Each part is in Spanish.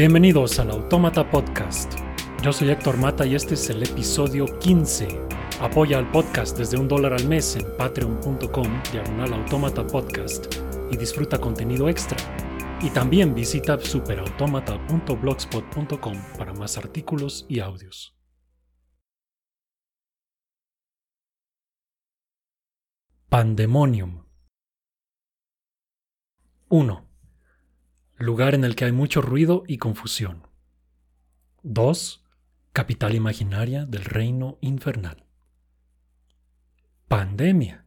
Bienvenidos al Autómata Podcast. Yo soy Héctor Mata y este es el episodio 15. Apoya al podcast desde un dólar al mes en patreon.com diagonal automata podcast y disfruta contenido extra. Y también visita superautomata.blogspot.com para más artículos y audios. Pandemonium 1. Lugar en el que hay mucho ruido y confusión. 2. Capital imaginaria del reino infernal. Pandemia.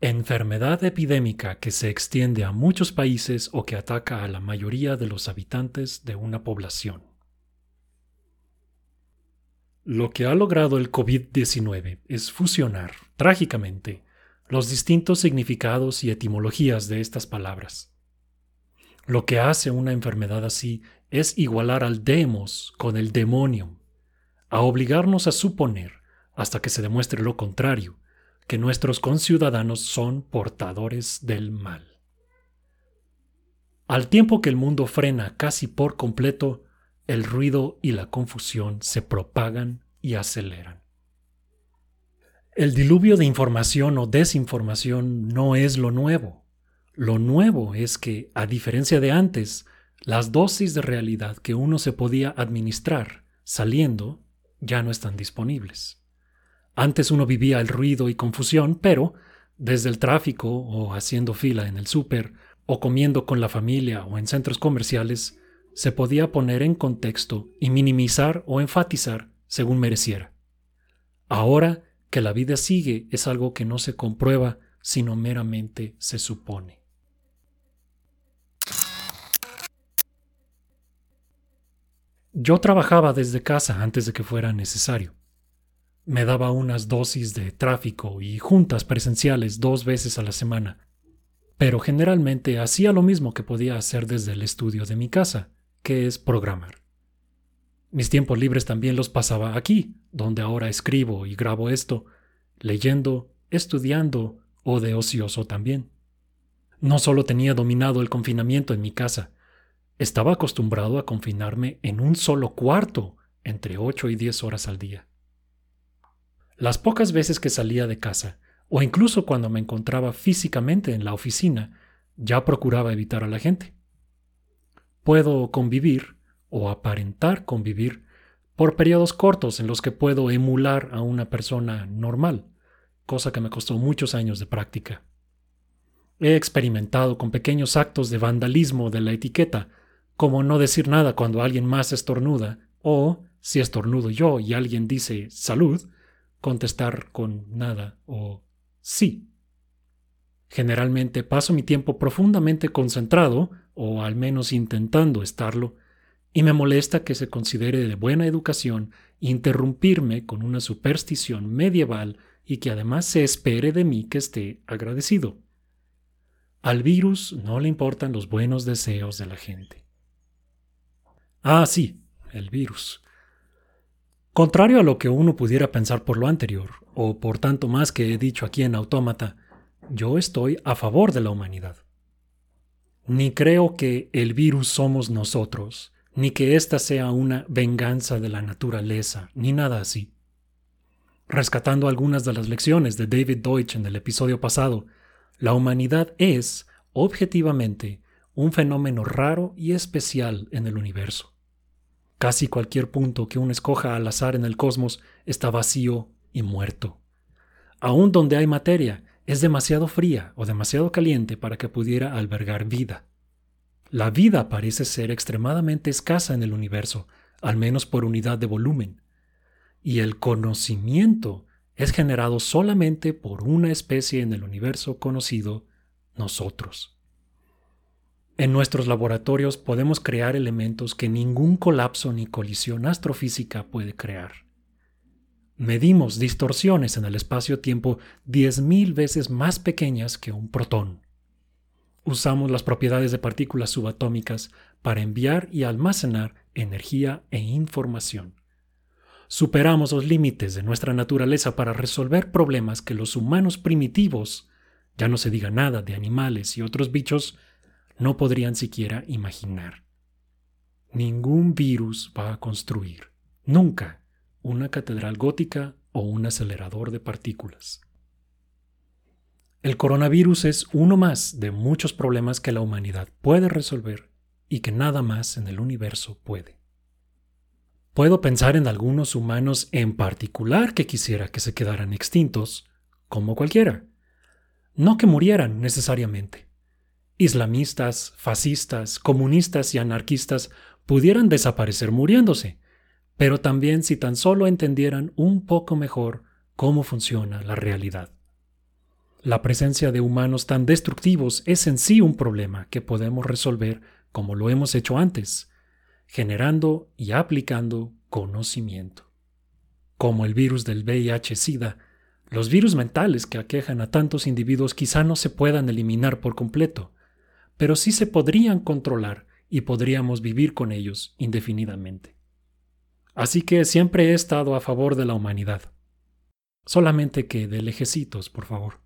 Enfermedad epidémica que se extiende a muchos países o que ataca a la mayoría de los habitantes de una población. Lo que ha logrado el COVID-19 es fusionar, trágicamente, los distintos significados y etimologías de estas palabras. Lo que hace una enfermedad así es igualar al demos con el demonio, a obligarnos a suponer, hasta que se demuestre lo contrario, que nuestros conciudadanos son portadores del mal. Al tiempo que el mundo frena casi por completo, el ruido y la confusión se propagan y aceleran. El diluvio de información o desinformación no es lo nuevo. Lo nuevo es que, a diferencia de antes, las dosis de realidad que uno se podía administrar saliendo ya no están disponibles. Antes uno vivía el ruido y confusión, pero desde el tráfico o haciendo fila en el súper o comiendo con la familia o en centros comerciales, se podía poner en contexto y minimizar o enfatizar según mereciera. Ahora que la vida sigue es algo que no se comprueba, sino meramente se supone. Yo trabajaba desde casa antes de que fuera necesario. Me daba unas dosis de tráfico y juntas presenciales dos veces a la semana, pero generalmente hacía lo mismo que podía hacer desde el estudio de mi casa, que es programar. Mis tiempos libres también los pasaba aquí, donde ahora escribo y grabo esto, leyendo, estudiando o de ocioso también. No solo tenía dominado el confinamiento en mi casa, estaba acostumbrado a confinarme en un solo cuarto entre 8 y 10 horas al día. Las pocas veces que salía de casa, o incluso cuando me encontraba físicamente en la oficina, ya procuraba evitar a la gente. Puedo convivir, o aparentar convivir, por periodos cortos en los que puedo emular a una persona normal, cosa que me costó muchos años de práctica. He experimentado con pequeños actos de vandalismo de la etiqueta, como no decir nada cuando alguien más estornuda, o, si estornudo yo y alguien dice salud, contestar con nada o sí. Generalmente paso mi tiempo profundamente concentrado, o al menos intentando estarlo, y me molesta que se considere de buena educación interrumpirme con una superstición medieval y que además se espere de mí que esté agradecido. Al virus no le importan los buenos deseos de la gente. Ah, sí, el virus. Contrario a lo que uno pudiera pensar por lo anterior, o por tanto más que he dicho aquí en Autómata, yo estoy a favor de la humanidad. Ni creo que el virus somos nosotros, ni que ésta sea una venganza de la naturaleza, ni nada así. Rescatando algunas de las lecciones de David Deutsch en el episodio pasado, la humanidad es, objetivamente, un fenómeno raro y especial en el universo. Casi cualquier punto que uno escoja al azar en el cosmos está vacío y muerto. Aún donde hay materia, es demasiado fría o demasiado caliente para que pudiera albergar vida. La vida parece ser extremadamente escasa en el universo, al menos por unidad de volumen. Y el conocimiento es generado solamente por una especie en el universo conocido, nosotros. En nuestros laboratorios podemos crear elementos que ningún colapso ni colisión astrofísica puede crear. Medimos distorsiones en el espacio-tiempo 10.000 veces más pequeñas que un protón. Usamos las propiedades de partículas subatómicas para enviar y almacenar energía e información. Superamos los límites de nuestra naturaleza para resolver problemas que los humanos primitivos, ya no se diga nada de animales y otros bichos, no podrían siquiera imaginar. ningún virus va a construir, nunca, una catedral gótica o un acelerador de partículas. El coronavirus es uno más de muchos problemas que la humanidad puede resolver y que nada más en el universo puede. Puedo pensar en algunos humanos en particular que quisiera que se quedaran extintos, como cualquiera. No que murieran necesariamente. Islamistas, fascistas, comunistas y anarquistas pudieran desaparecer muriéndose, pero también si tan solo entendieran un poco mejor cómo funciona la realidad. La presencia de humanos tan destructivos es en sí un problema que podemos resolver como lo hemos hecho antes, generando y aplicando conocimiento. Como el virus del VIH-Sida, los virus mentales que aquejan a tantos individuos quizá no se puedan eliminar por completo, pero sí se podrían controlar y podríamos vivir con ellos indefinidamente. Así que siempre he estado a favor de la humanidad. Solamente que de lejecitos, por favor.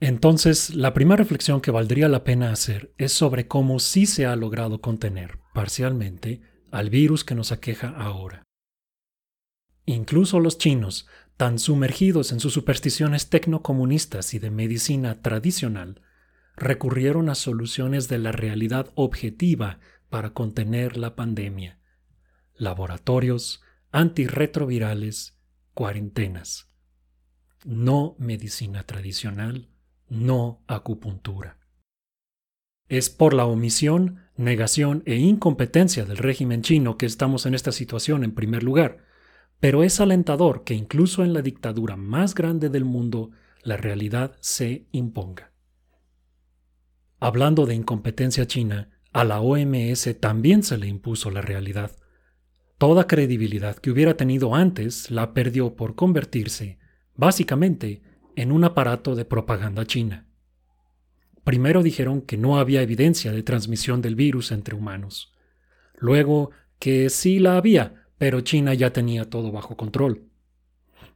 Entonces, la primera reflexión que valdría la pena hacer es sobre cómo sí se ha logrado contener, parcialmente, al virus que nos aqueja ahora. Incluso los chinos, tan sumergidos en sus supersticiones tecnocomunistas y de medicina tradicional, recurrieron a soluciones de la realidad objetiva para contener la pandemia. Laboratorios, antirretrovirales, cuarentenas. No medicina tradicional, no acupuntura. Es por la omisión, negación e incompetencia del régimen chino que estamos en esta situación en primer lugar, pero es alentador que incluso en la dictadura más grande del mundo la realidad se imponga. Hablando de incompetencia china, a la OMS también se le impuso la realidad. Toda credibilidad que hubiera tenido antes la perdió por convertirse, básicamente, en un aparato de propaganda china. Primero dijeron que no había evidencia de transmisión del virus entre humanos. Luego que sí la había, pero China ya tenía todo bajo control.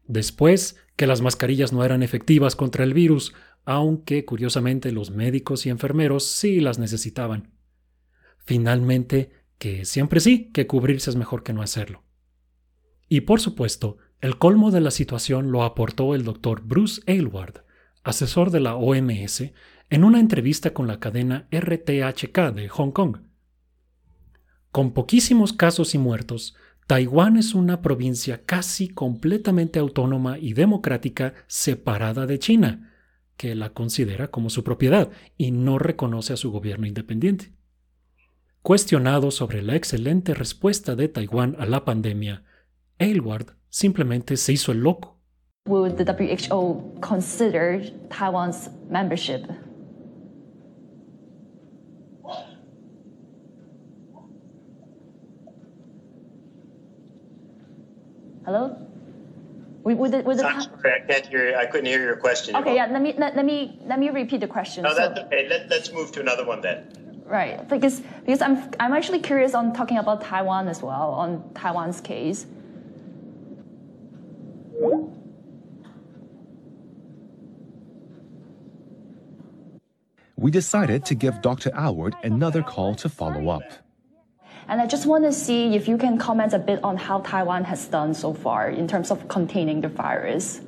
Después que las mascarillas no eran efectivas contra el virus, aunque curiosamente los médicos y enfermeros sí las necesitaban. Finalmente, que siempre sí, que cubrirse es mejor que no hacerlo. Y por supuesto, el colmo de la situación lo aportó el doctor Bruce Aylward, asesor de la OMS, en una entrevista con la cadena RTHK de Hong Kong. Con poquísimos casos y muertos, Taiwán es una provincia casi completamente autónoma y democrática separada de China, que la considera como su propiedad y no reconoce a su gobierno independiente. Cuestionado sobre la excelente respuesta de Taiwán a la pandemia, Aylward simplemente se hizo el loco. Would the WHO consider Taiwan's membership? Hello? With the, with the I'm sorry, I can't hear. I couldn't hear your question. Okay, yeah. Let me let, let me let me repeat the question. No, that's so, okay. Let, let's move to another one then. Right, because because I'm I'm actually curious on talking about Taiwan as well on Taiwan's case. We decided to give Dr. Alward another call to follow up. And I just want to see if you can comment a bit on how Taiwan has done so far in terms of containing the virus.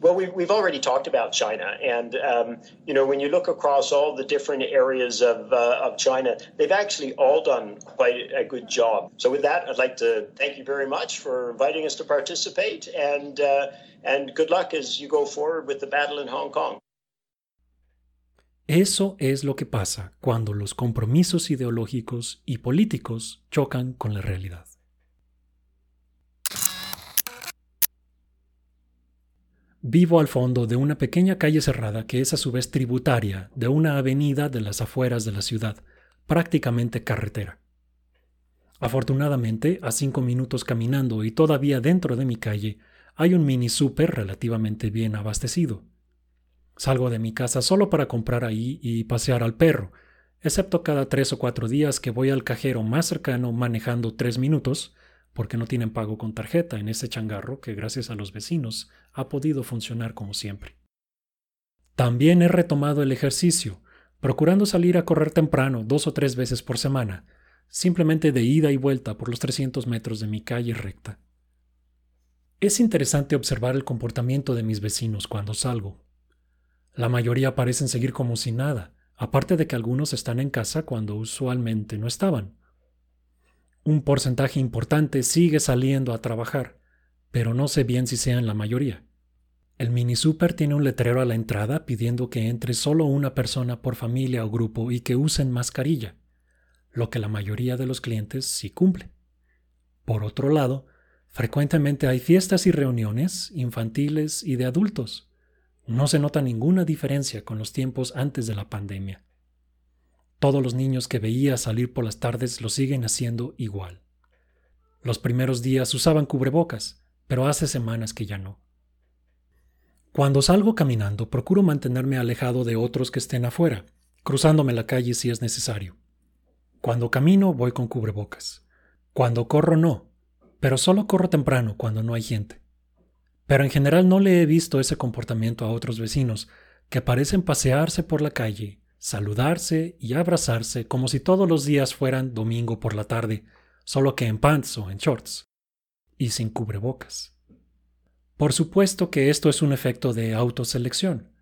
Well, we, we've already talked about China, and um, you know when you look across all the different areas of uh, of China, they've actually all done quite a good job. So, with that, I'd like to thank you very much for inviting us to participate, and uh, and good luck as you go forward with the battle in Hong Kong. Eso es lo que pasa cuando los compromisos ideológicos y políticos chocan con la realidad. Vivo al fondo de una pequeña calle cerrada que es a su vez tributaria de una avenida de las afueras de la ciudad, prácticamente carretera. Afortunadamente, a cinco minutos caminando y todavía dentro de mi calle, hay un mini super relativamente bien abastecido. Salgo de mi casa solo para comprar ahí y pasear al perro, excepto cada tres o cuatro días que voy al cajero más cercano manejando tres minutos porque no tienen pago con tarjeta en ese changarro que gracias a los vecinos ha podido funcionar como siempre. También he retomado el ejercicio, procurando salir a correr temprano dos o tres veces por semana, simplemente de ida y vuelta por los 300 metros de mi calle recta. Es interesante observar el comportamiento de mis vecinos cuando salgo. La mayoría parecen seguir como si nada, aparte de que algunos están en casa cuando usualmente no estaban. Un porcentaje importante sigue saliendo a trabajar, pero no sé bien si sean la mayoría. El mini super tiene un letrero a la entrada pidiendo que entre solo una persona por familia o grupo y que usen mascarilla, lo que la mayoría de los clientes sí cumple. Por otro lado, frecuentemente hay fiestas y reuniones infantiles y de adultos. No se nota ninguna diferencia con los tiempos antes de la pandemia. Todos los niños que veía salir por las tardes lo siguen haciendo igual. Los primeros días usaban cubrebocas, pero hace semanas que ya no. Cuando salgo caminando, procuro mantenerme alejado de otros que estén afuera, cruzándome la calle si es necesario. Cuando camino, voy con cubrebocas. Cuando corro, no, pero solo corro temprano cuando no hay gente. Pero en general no le he visto ese comportamiento a otros vecinos, que parecen pasearse por la calle, saludarse y abrazarse como si todos los días fueran domingo por la tarde, solo que en pants o en shorts, y sin cubrebocas. Por supuesto que esto es un efecto de autoselección.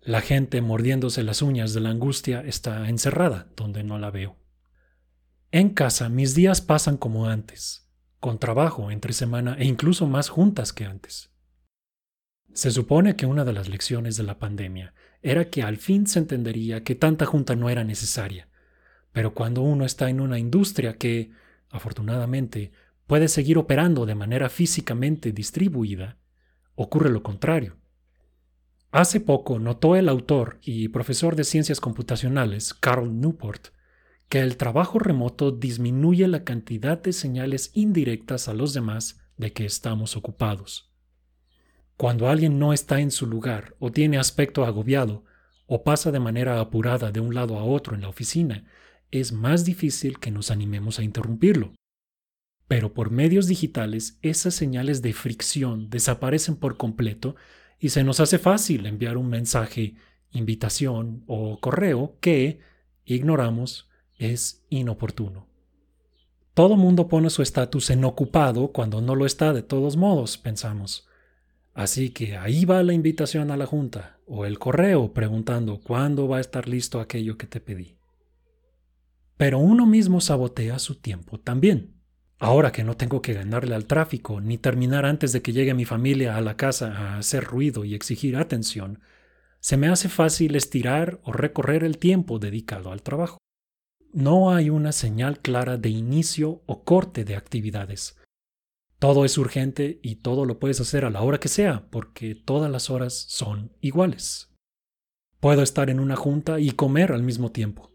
La gente mordiéndose las uñas de la angustia está encerrada donde no la veo. En casa mis días pasan como antes, con trabajo entre semana e incluso más juntas que antes. Se supone que una de las lecciones de la pandemia era que al fin se entendería que tanta junta no era necesaria, pero cuando uno está en una industria que, afortunadamente, puede seguir operando de manera físicamente distribuida, ocurre lo contrario. Hace poco notó el autor y profesor de ciencias computacionales, Carl Newport, que el trabajo remoto disminuye la cantidad de señales indirectas a los demás de que estamos ocupados. Cuando alguien no está en su lugar o tiene aspecto agobiado o pasa de manera apurada de un lado a otro en la oficina, es más difícil que nos animemos a interrumpirlo. Pero por medios digitales esas señales de fricción desaparecen por completo y se nos hace fácil enviar un mensaje, invitación o correo que, ignoramos, es inoportuno. Todo mundo pone su estatus en ocupado cuando no lo está de todos modos, pensamos. Así que ahí va la invitación a la junta o el correo preguntando cuándo va a estar listo aquello que te pedí. Pero uno mismo sabotea su tiempo también. Ahora que no tengo que ganarle al tráfico ni terminar antes de que llegue mi familia a la casa a hacer ruido y exigir atención, se me hace fácil estirar o recorrer el tiempo dedicado al trabajo. No hay una señal clara de inicio o corte de actividades. Todo es urgente y todo lo puedes hacer a la hora que sea, porque todas las horas son iguales. Puedo estar en una junta y comer al mismo tiempo.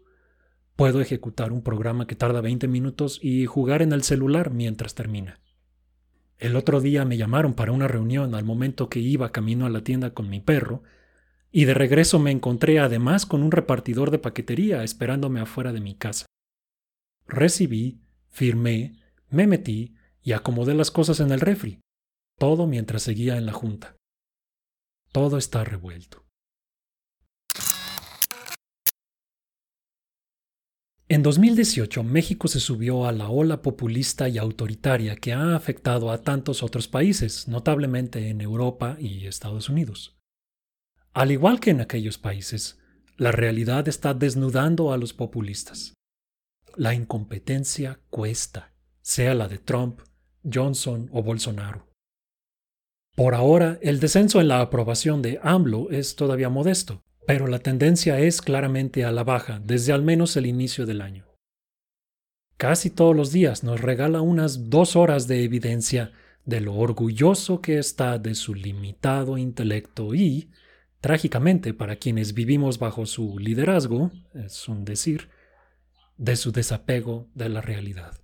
Puedo ejecutar un programa que tarda 20 minutos y jugar en el celular mientras termina. El otro día me llamaron para una reunión al momento que iba camino a la tienda con mi perro, y de regreso me encontré además con un repartidor de paquetería esperándome afuera de mi casa. Recibí, firmé, me metí y acomodé las cosas en el refri, todo mientras seguía en la junta. Todo está revuelto. En 2018, México se subió a la ola populista y autoritaria que ha afectado a tantos otros países, notablemente en Europa y Estados Unidos. Al igual que en aquellos países, la realidad está desnudando a los populistas. La incompetencia cuesta, sea la de Trump, Johnson o Bolsonaro. Por ahora, el descenso en la aprobación de AMLO es todavía modesto, pero la tendencia es claramente a la baja desde al menos el inicio del año. Casi todos los días nos regala unas dos horas de evidencia de lo orgulloso que está de su limitado intelecto y, trágicamente para quienes vivimos bajo su liderazgo, es un decir, de su desapego de la realidad.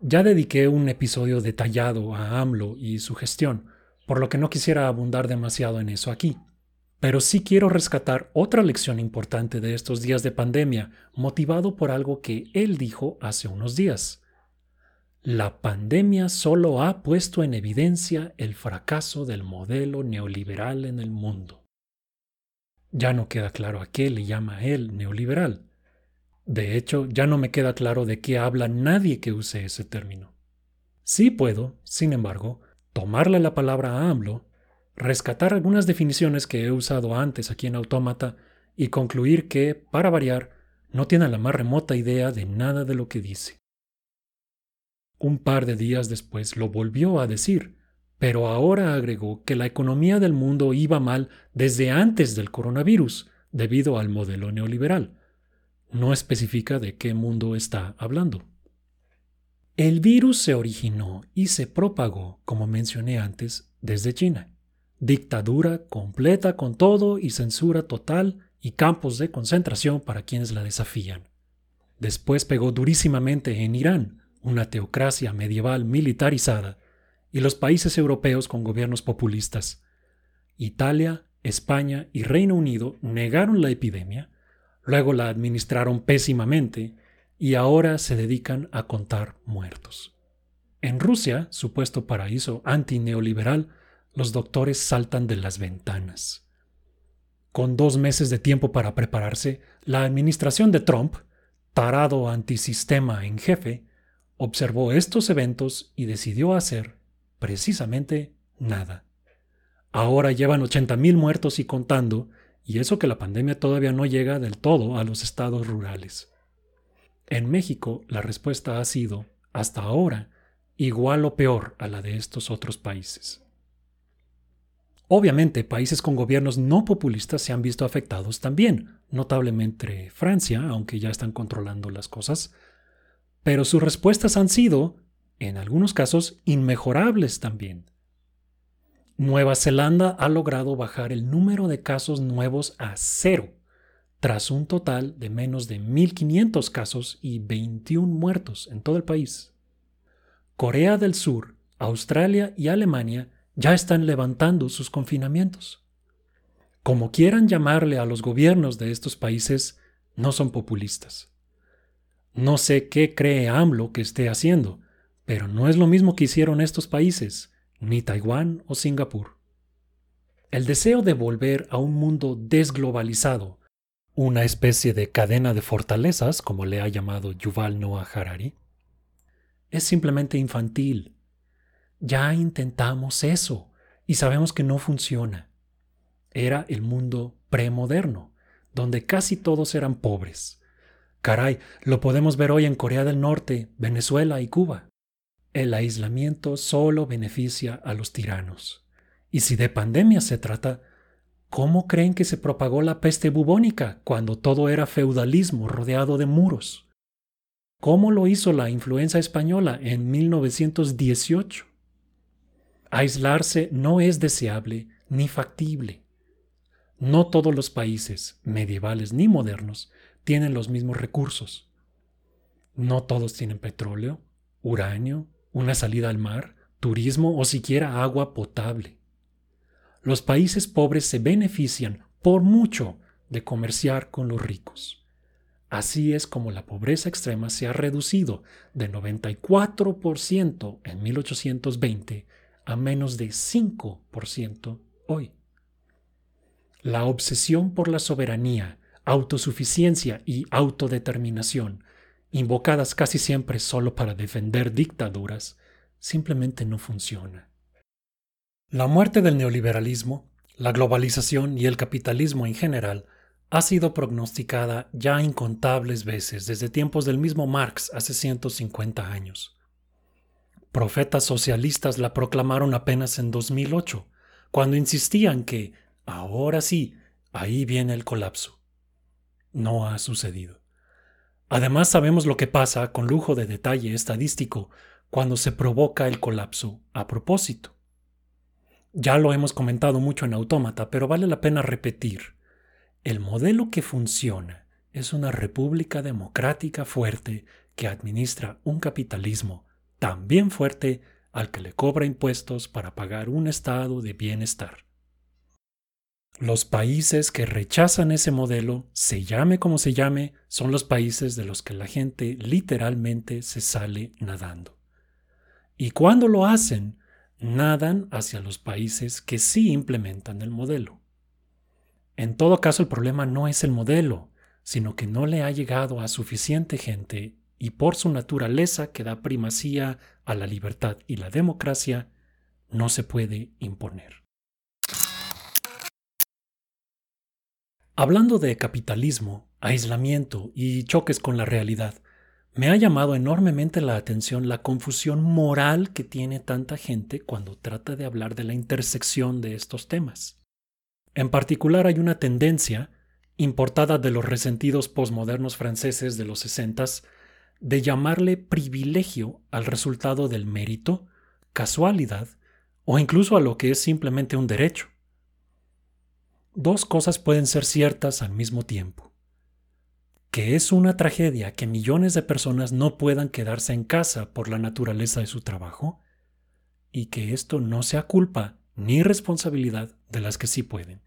Ya dediqué un episodio detallado a AMLO y su gestión, por lo que no quisiera abundar demasiado en eso aquí. Pero sí quiero rescatar otra lección importante de estos días de pandemia, motivado por algo que él dijo hace unos días. La pandemia solo ha puesto en evidencia el fracaso del modelo neoliberal en el mundo. Ya no queda claro a qué le llama él neoliberal. De hecho, ya no me queda claro de qué habla nadie que use ese término. Sí puedo, sin embargo, tomarle la palabra a AMLO, rescatar algunas definiciones que he usado antes aquí en Autómata y concluir que, para variar, no tiene la más remota idea de nada de lo que dice. Un par de días después lo volvió a decir, pero ahora agregó que la economía del mundo iba mal desde antes del coronavirus, debido al modelo neoliberal. No especifica de qué mundo está hablando. El virus se originó y se propagó, como mencioné antes, desde China. Dictadura completa con todo y censura total y campos de concentración para quienes la desafían. Después pegó durísimamente en Irán, una teocracia medieval militarizada, y los países europeos con gobiernos populistas. Italia, España y Reino Unido negaron la epidemia, luego la administraron pésimamente y ahora se dedican a contar muertos. En Rusia, supuesto paraíso antineoliberal, los doctores saltan de las ventanas. Con dos meses de tiempo para prepararse, la administración de Trump, tarado antisistema en jefe, observó estos eventos y decidió hacer, precisamente, nada. Ahora llevan 80.000 muertos y contando, y eso que la pandemia todavía no llega del todo a los estados rurales. En México, la respuesta ha sido, hasta ahora, igual o peor a la de estos otros países. Obviamente, países con gobiernos no populistas se han visto afectados también, notablemente Francia, aunque ya están controlando las cosas, pero sus respuestas han sido, en algunos casos, inmejorables también. Nueva Zelanda ha logrado bajar el número de casos nuevos a cero, tras un total de menos de 1.500 casos y 21 muertos en todo el país. Corea del Sur, Australia y Alemania ya están levantando sus confinamientos. Como quieran llamarle a los gobiernos de estos países, no son populistas. No sé qué cree AMLO que esté haciendo, pero no es lo mismo que hicieron estos países, ni Taiwán o Singapur. El deseo de volver a un mundo desglobalizado, una especie de cadena de fortalezas, como le ha llamado Yuval Noah Harari, es simplemente infantil ya intentamos eso y sabemos que no funciona. Era el mundo premoderno, donde casi todos eran pobres. Caray, lo podemos ver hoy en Corea del Norte, Venezuela y Cuba. El aislamiento solo beneficia a los tiranos. Y si de pandemia se trata, ¿cómo creen que se propagó la peste bubónica cuando todo era feudalismo rodeado de muros? ¿Cómo lo hizo la influenza española en 1918? Aislarse no es deseable ni factible. No todos los países, medievales ni modernos, tienen los mismos recursos. No todos tienen petróleo, uranio, una salida al mar, turismo o siquiera agua potable. Los países pobres se benefician por mucho de comerciar con los ricos. Así es como la pobreza extrema se ha reducido de 94% en 1820 a menos de 5% hoy. La obsesión por la soberanía, autosuficiencia y autodeterminación, invocadas casi siempre solo para defender dictaduras, simplemente no funciona. La muerte del neoliberalismo, la globalización y el capitalismo en general ha sido prognosticada ya incontables veces desde tiempos del mismo Marx hace 150 años. Profetas socialistas la proclamaron apenas en 2008, cuando insistían que, ahora sí, ahí viene el colapso. No ha sucedido. Además sabemos lo que pasa con lujo de detalle estadístico cuando se provoca el colapso a propósito. Ya lo hemos comentado mucho en Autómata, pero vale la pena repetir. El modelo que funciona es una república democrática fuerte que administra un capitalismo también fuerte al que le cobra impuestos para pagar un estado de bienestar. Los países que rechazan ese modelo, se llame como se llame, son los países de los que la gente literalmente se sale nadando. Y cuando lo hacen, nadan hacia los países que sí implementan el modelo. En todo caso, el problema no es el modelo, sino que no le ha llegado a suficiente gente y por su naturaleza que da primacía a la libertad y la democracia, no se puede imponer. Hablando de capitalismo, aislamiento y choques con la realidad, me ha llamado enormemente la atención la confusión moral que tiene tanta gente cuando trata de hablar de la intersección de estos temas. En particular hay una tendencia, importada de los resentidos posmodernos franceses de los sesentas, de llamarle privilegio al resultado del mérito, casualidad o incluso a lo que es simplemente un derecho. Dos cosas pueden ser ciertas al mismo tiempo. Que es una tragedia que millones de personas no puedan quedarse en casa por la naturaleza de su trabajo y que esto no sea culpa ni responsabilidad de las que sí pueden.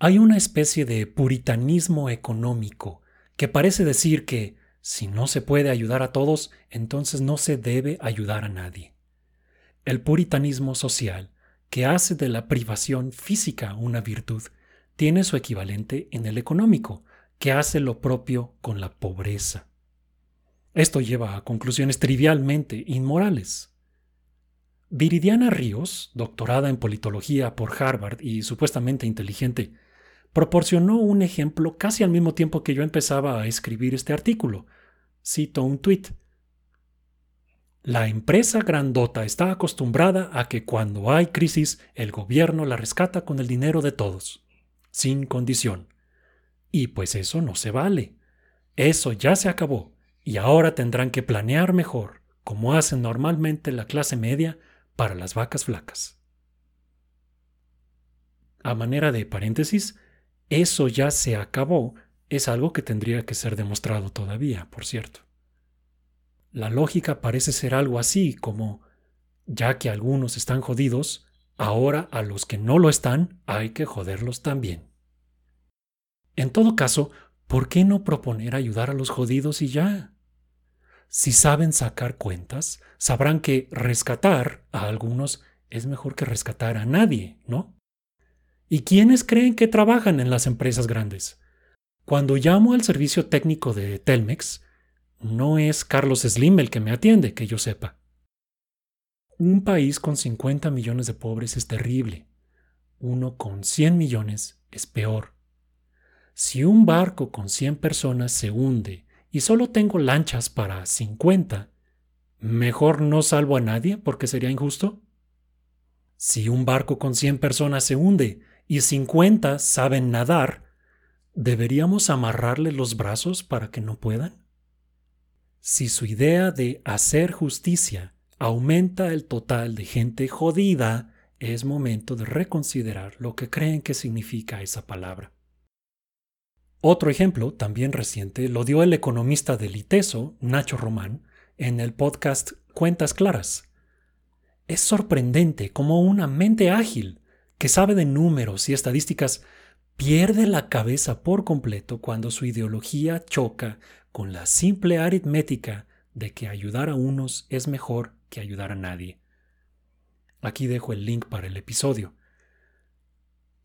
Hay una especie de puritanismo económico que parece decir que si no se puede ayudar a todos, entonces no se debe ayudar a nadie. El puritanismo social, que hace de la privación física una virtud, tiene su equivalente en el económico, que hace lo propio con la pobreza. Esto lleva a conclusiones trivialmente inmorales. Viridiana Ríos, doctorada en politología por Harvard y supuestamente inteligente, proporcionó un ejemplo casi al mismo tiempo que yo empezaba a escribir este artículo, cito un tuit. La empresa grandota está acostumbrada a que cuando hay crisis el gobierno la rescata con el dinero de todos, sin condición. Y pues eso no se vale. Eso ya se acabó, y ahora tendrán que planear mejor, como hacen normalmente la clase media, para las vacas flacas. A manera de paréntesis, eso ya se acabó es algo que tendría que ser demostrado todavía, por cierto. La lógica parece ser algo así como, ya que algunos están jodidos, ahora a los que no lo están hay que joderlos también. En todo caso, ¿por qué no proponer ayudar a los jodidos y ya? Si saben sacar cuentas, sabrán que rescatar a algunos es mejor que rescatar a nadie, ¿no? ¿Y quiénes creen que trabajan en las empresas grandes? Cuando llamo al servicio técnico de Telmex, no es Carlos Slim el que me atiende, que yo sepa. Un país con 50 millones de pobres es terrible. Uno con 100 millones es peor. Si un barco con 100 personas se hunde y solo tengo lanchas para 50, ¿mejor no salvo a nadie porque sería injusto? Si un barco con 100 personas se hunde y 50 saben nadar, ¿deberíamos amarrarle los brazos para que no puedan? Si su idea de hacer justicia aumenta el total de gente jodida, es momento de reconsiderar lo que creen que significa esa palabra. Otro ejemplo, también reciente, lo dio el economista del ITESO, Nacho Román, en el podcast Cuentas Claras. Es sorprendente cómo una mente ágil, que sabe de números y estadísticas, pierde la cabeza por completo cuando su ideología choca con la simple aritmética de que ayudar a unos es mejor que ayudar a nadie. Aquí dejo el link para el episodio.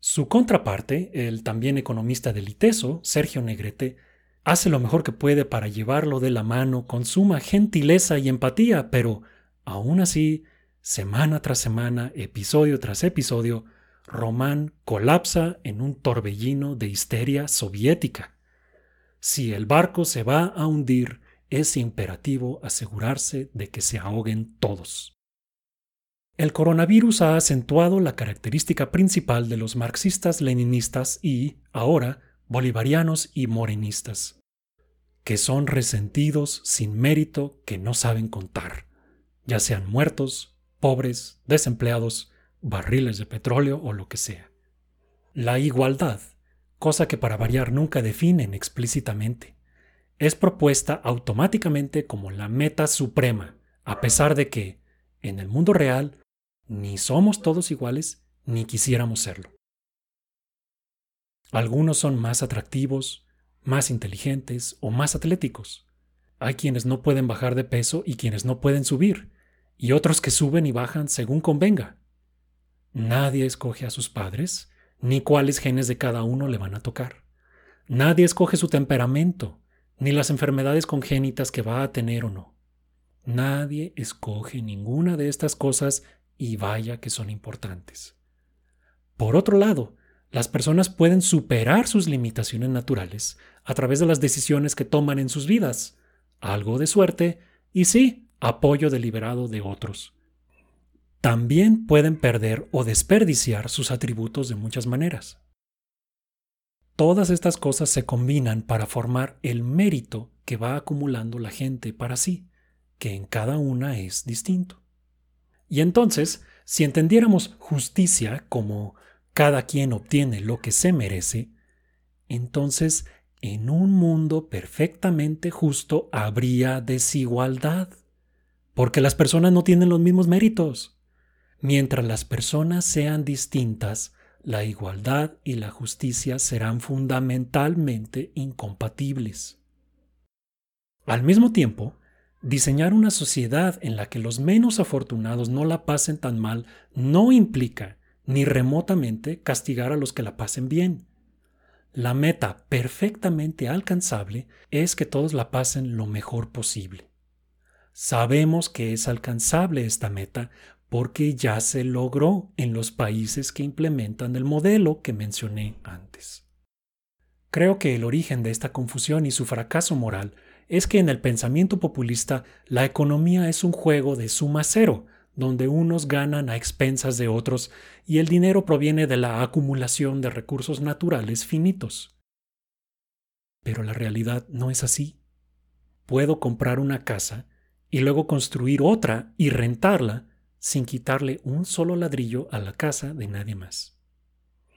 Su contraparte, el también economista del ITESO, Sergio Negrete, hace lo mejor que puede para llevarlo de la mano con suma gentileza y empatía, pero aún así, semana tras semana, episodio tras episodio, Román colapsa en un torbellino de histeria soviética. Si el barco se va a hundir, es imperativo asegurarse de que se ahoguen todos. El coronavirus ha acentuado la característica principal de los marxistas-leninistas y, ahora, bolivarianos y morenistas, que son resentidos sin mérito que no saben contar, ya sean muertos, pobres, desempleados, barriles de petróleo o lo que sea. La igualdad, cosa que para variar nunca definen explícitamente, es propuesta automáticamente como la meta suprema, a pesar de que, en el mundo real, ni somos todos iguales ni quisiéramos serlo. Algunos son más atractivos, más inteligentes o más atléticos. Hay quienes no pueden bajar de peso y quienes no pueden subir, y otros que suben y bajan según convenga. Nadie escoge a sus padres, ni cuáles genes de cada uno le van a tocar. Nadie escoge su temperamento, ni las enfermedades congénitas que va a tener o no. Nadie escoge ninguna de estas cosas y vaya que son importantes. Por otro lado, las personas pueden superar sus limitaciones naturales a través de las decisiones que toman en sus vidas, algo de suerte y sí, apoyo deliberado de otros. También pueden perder o desperdiciar sus atributos de muchas maneras. Todas estas cosas se combinan para formar el mérito que va acumulando la gente para sí, que en cada una es distinto. Y entonces, si entendiéramos justicia como cada quien obtiene lo que se merece, entonces en un mundo perfectamente justo habría desigualdad, porque las personas no tienen los mismos méritos. Mientras las personas sean distintas, la igualdad y la justicia serán fundamentalmente incompatibles. Al mismo tiempo, diseñar una sociedad en la que los menos afortunados no la pasen tan mal no implica ni remotamente castigar a los que la pasen bien. La meta perfectamente alcanzable es que todos la pasen lo mejor posible. Sabemos que es alcanzable esta meta porque ya se logró en los países que implementan el modelo que mencioné antes. Creo que el origen de esta confusión y su fracaso moral es que en el pensamiento populista la economía es un juego de suma cero, donde unos ganan a expensas de otros y el dinero proviene de la acumulación de recursos naturales finitos. Pero la realidad no es así. Puedo comprar una casa y luego construir otra y rentarla sin quitarle un solo ladrillo a la casa de nadie más.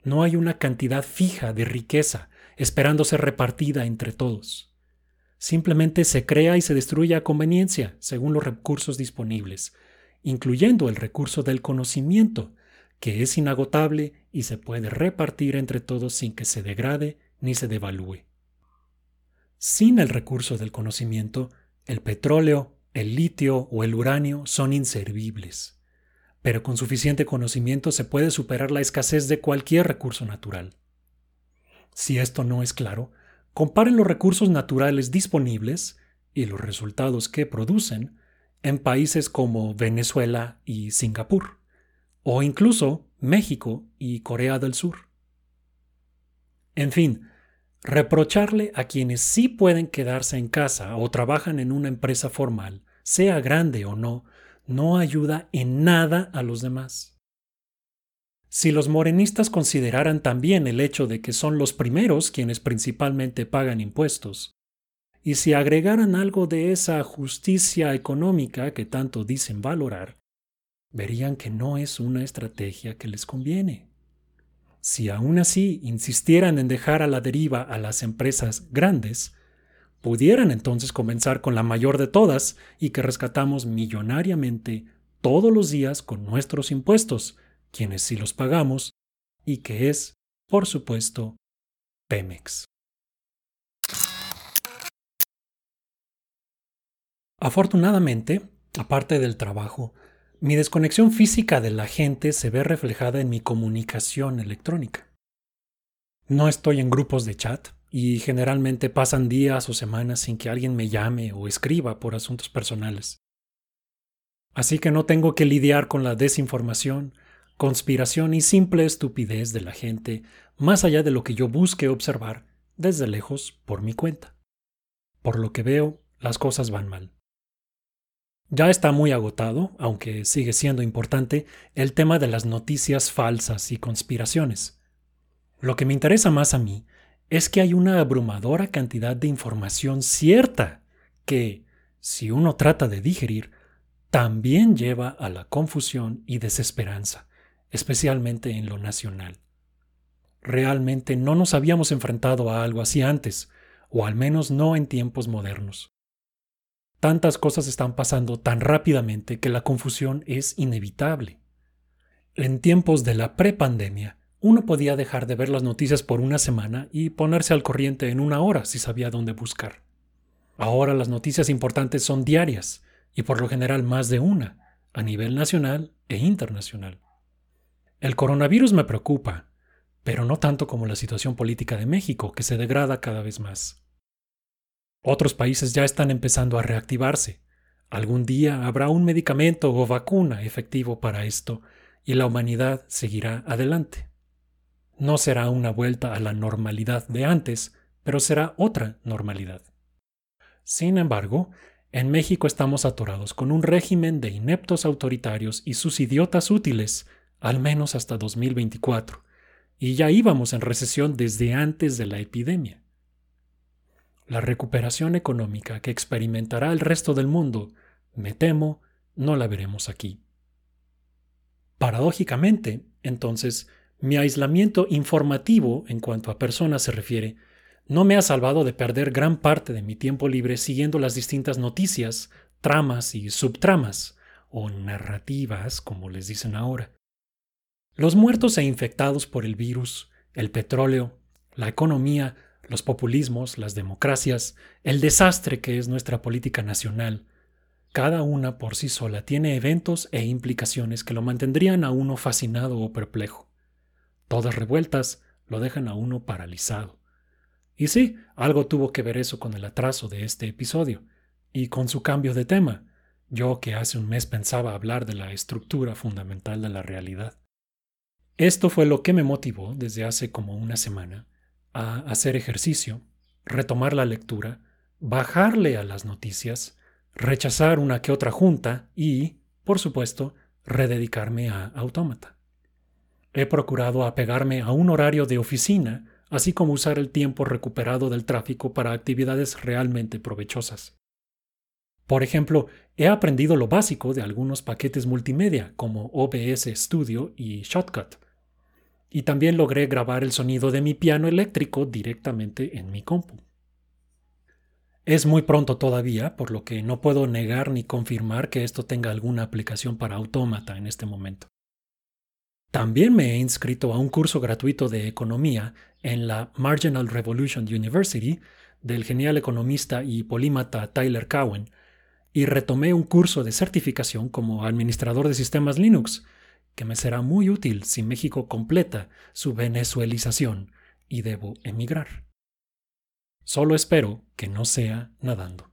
No hay una cantidad fija de riqueza esperando ser repartida entre todos. Simplemente se crea y se destruye a conveniencia según los recursos disponibles, incluyendo el recurso del conocimiento, que es inagotable y se puede repartir entre todos sin que se degrade ni se devalúe. Sin el recurso del conocimiento, el petróleo, el litio o el uranio son inservibles, pero con suficiente conocimiento se puede superar la escasez de cualquier recurso natural. Si esto no es claro, comparen los recursos naturales disponibles y los resultados que producen en países como Venezuela y Singapur, o incluso México y Corea del Sur. En fin, reprocharle a quienes sí pueden quedarse en casa o trabajan en una empresa formal, sea grande o no, no ayuda en nada a los demás. Si los morenistas consideraran también el hecho de que son los primeros quienes principalmente pagan impuestos, y si agregaran algo de esa justicia económica que tanto dicen valorar, verían que no es una estrategia que les conviene. Si aún así insistieran en dejar a la deriva a las empresas grandes, pudieran entonces comenzar con la mayor de todas y que rescatamos millonariamente todos los días con nuestros impuestos, quienes sí los pagamos, y que es, por supuesto, Pemex. Afortunadamente, aparte del trabajo, mi desconexión física de la gente se ve reflejada en mi comunicación electrónica. No estoy en grupos de chat y generalmente pasan días o semanas sin que alguien me llame o escriba por asuntos personales. Así que no tengo que lidiar con la desinformación, conspiración y simple estupidez de la gente más allá de lo que yo busque observar desde lejos por mi cuenta. Por lo que veo, las cosas van mal. Ya está muy agotado, aunque sigue siendo importante, el tema de las noticias falsas y conspiraciones. Lo que me interesa más a mí es que hay una abrumadora cantidad de información cierta que, si uno trata de digerir, también lleva a la confusión y desesperanza, especialmente en lo nacional. Realmente no nos habíamos enfrentado a algo así antes, o al menos no en tiempos modernos. Tantas cosas están pasando tan rápidamente que la confusión es inevitable. En tiempos de la prepandemia, uno podía dejar de ver las noticias por una semana y ponerse al corriente en una hora si sabía dónde buscar. Ahora las noticias importantes son diarias y por lo general más de una, a nivel nacional e internacional. El coronavirus me preocupa, pero no tanto como la situación política de México, que se degrada cada vez más. Otros países ya están empezando a reactivarse. Algún día habrá un medicamento o vacuna efectivo para esto y la humanidad seguirá adelante. No será una vuelta a la normalidad de antes, pero será otra normalidad. Sin embargo, en México estamos atorados con un régimen de ineptos autoritarios y sus idiotas útiles, al menos hasta 2024, y ya íbamos en recesión desde antes de la epidemia. La recuperación económica que experimentará el resto del mundo, me temo, no la veremos aquí. Paradójicamente, entonces, mi aislamiento informativo en cuanto a personas se refiere no me ha salvado de perder gran parte de mi tiempo libre siguiendo las distintas noticias, tramas y subtramas, o narrativas, como les dicen ahora. Los muertos e infectados por el virus, el petróleo, la economía, los populismos, las democracias, el desastre que es nuestra política nacional, cada una por sí sola tiene eventos e implicaciones que lo mantendrían a uno fascinado o perplejo. Todas revueltas lo dejan a uno paralizado. Y sí, algo tuvo que ver eso con el atraso de este episodio, y con su cambio de tema, yo que hace un mes pensaba hablar de la estructura fundamental de la realidad. Esto fue lo que me motivó desde hace como una semana a hacer ejercicio, retomar la lectura, bajarle a las noticias, rechazar una que otra junta y, por supuesto, rededicarme a autómata. He procurado apegarme a un horario de oficina así como usar el tiempo recuperado del tráfico para actividades realmente provechosas. Por ejemplo, he aprendido lo básico de algunos paquetes multimedia como OBS Studio y Shotcut. Y también logré grabar el sonido de mi piano eléctrico directamente en mi compu. Es muy pronto todavía, por lo que no puedo negar ni confirmar que esto tenga alguna aplicación para autómata en este momento. También me he inscrito a un curso gratuito de economía en la Marginal Revolution University del genial economista y polímata Tyler Cowen y retomé un curso de certificación como administrador de sistemas Linux, que me será muy útil si México completa su venezuelización y debo emigrar. Solo espero que no sea nadando.